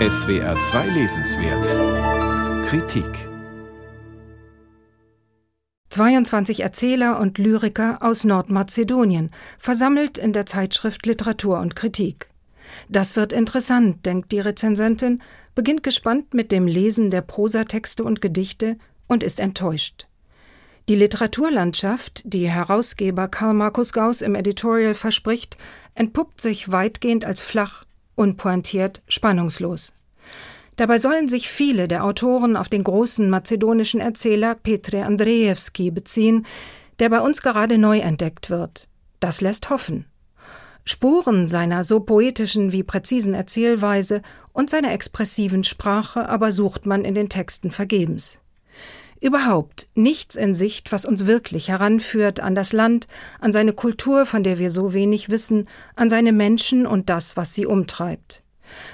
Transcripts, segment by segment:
SWR 2 Lesenswert Kritik 22 Erzähler und Lyriker aus Nordmazedonien, versammelt in der Zeitschrift Literatur und Kritik. Das wird interessant, denkt die Rezensentin, beginnt gespannt mit dem Lesen der Prosatexte und Gedichte und ist enttäuscht. Die Literaturlandschaft, die Herausgeber Karl Markus Gauss im Editorial verspricht, entpuppt sich weitgehend als flach, unpointiert, spannungslos. Dabei sollen sich viele der Autoren auf den großen mazedonischen Erzähler Petre Andrejewski beziehen, der bei uns gerade neu entdeckt wird. Das lässt hoffen. Spuren seiner so poetischen wie präzisen Erzählweise und seiner expressiven Sprache aber sucht man in den Texten vergebens. Überhaupt nichts in Sicht, was uns wirklich heranführt an das Land, an seine Kultur, von der wir so wenig wissen, an seine Menschen und das, was sie umtreibt.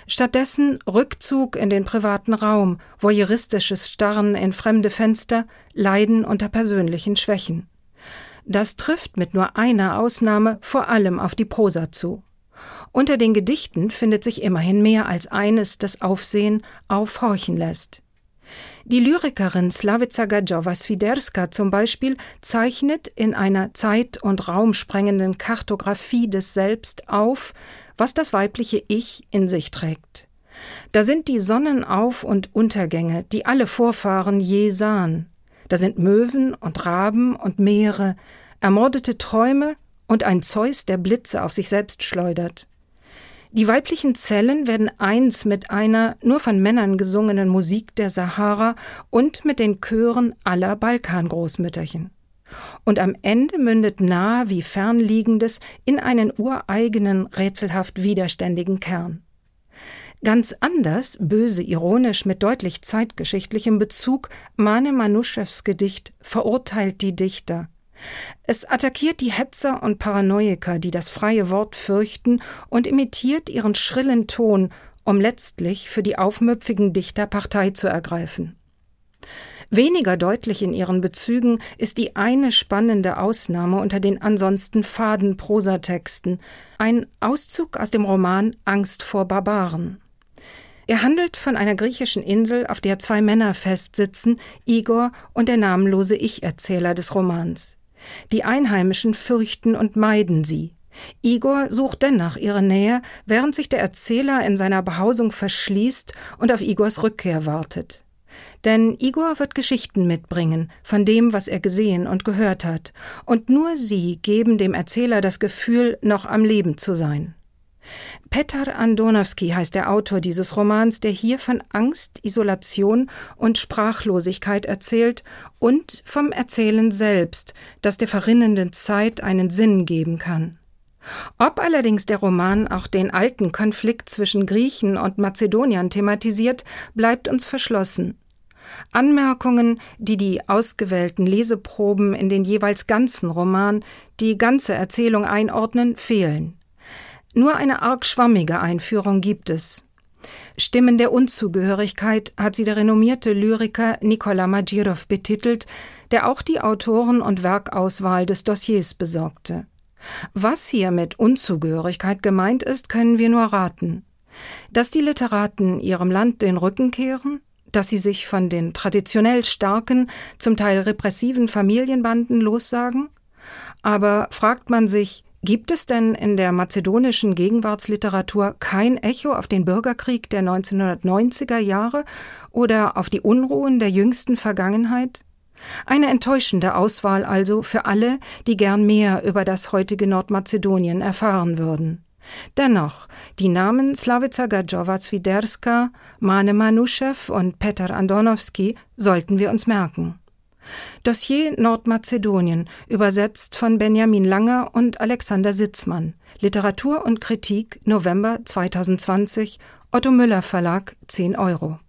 Stattdessen Rückzug in den privaten Raum, voyeuristisches Starren in fremde Fenster, Leiden unter persönlichen Schwächen. Das trifft mit nur einer Ausnahme vor allem auf die Prosa zu. Unter den Gedichten findet sich immerhin mehr als eines, das Aufsehen aufhorchen lässt. Die Lyrikerin Slavica Gadjowa-Swiderska zum Beispiel zeichnet in einer zeit- und raumsprengenden Kartographie des Selbst auf, was das weibliche Ich in sich trägt. Da sind die Sonnenauf- und Untergänge, die alle Vorfahren je sahen. Da sind Möwen und Raben und Meere, ermordete Träume und ein Zeus, der Blitze auf sich selbst schleudert. Die weiblichen Zellen werden eins mit einer nur von Männern gesungenen Musik der Sahara und mit den Chören aller Balkangroßmütterchen. Und am Ende mündet nahe wie fernliegendes in einen ureigenen, rätselhaft widerständigen Kern. Ganz anders, böse ironisch mit deutlich zeitgeschichtlichem Bezug, Mane Manuschews Gedicht Verurteilt die Dichter, es attackiert die Hetzer und Paranoiker, die das freie Wort fürchten, und imitiert ihren schrillen Ton, um letztlich für die aufmüpfigen Dichter Partei zu ergreifen. Weniger deutlich in ihren Bezügen ist die eine spannende Ausnahme unter den ansonsten faden Prosatexten, ein Auszug aus dem Roman Angst vor Barbaren. Er handelt von einer griechischen Insel, auf der zwei Männer festsitzen, Igor und der namenlose Ich-Erzähler des Romans. Die Einheimischen fürchten und meiden sie. Igor sucht dennoch ihre Nähe, während sich der Erzähler in seiner Behausung verschließt und auf Igors Rückkehr wartet. Denn Igor wird Geschichten mitbringen von dem, was er gesehen und gehört hat, und nur sie geben dem Erzähler das Gefühl, noch am Leben zu sein. Petar Andonowski heißt der Autor dieses Romans, der hier von Angst, Isolation und Sprachlosigkeit erzählt und vom Erzählen selbst, das der verrinnenden Zeit einen Sinn geben kann. Ob allerdings der Roman auch den alten Konflikt zwischen Griechen und Mazedoniern thematisiert, bleibt uns verschlossen. Anmerkungen, die die ausgewählten Leseproben in den jeweils ganzen Roman, die ganze Erzählung einordnen, fehlen. Nur eine arg schwammige Einführung gibt es. Stimmen der Unzugehörigkeit hat sie der renommierte Lyriker Nikola Magirov betitelt, der auch die Autoren- und Werkauswahl des Dossiers besorgte. Was hier mit Unzugehörigkeit gemeint ist, können wir nur raten. Dass die Literaten ihrem Land den Rücken kehren, dass sie sich von den traditionell starken, zum Teil repressiven Familienbanden lossagen? Aber fragt man sich, Gibt es denn in der mazedonischen Gegenwartsliteratur kein Echo auf den Bürgerkrieg der 1990er Jahre oder auf die Unruhen der jüngsten Vergangenheit? Eine enttäuschende Auswahl also für alle, die gern mehr über das heutige Nordmazedonien erfahren würden. Dennoch, die Namen Slavica Gadjowa-Zwiderska, Mane Manuschew und Petar Andonowski sollten wir uns merken. Dossier Nordmazedonien, übersetzt von Benjamin Langer und Alexander Sitzmann. Literatur und Kritik, November 2020, Otto Müller Verlag, 10 Euro.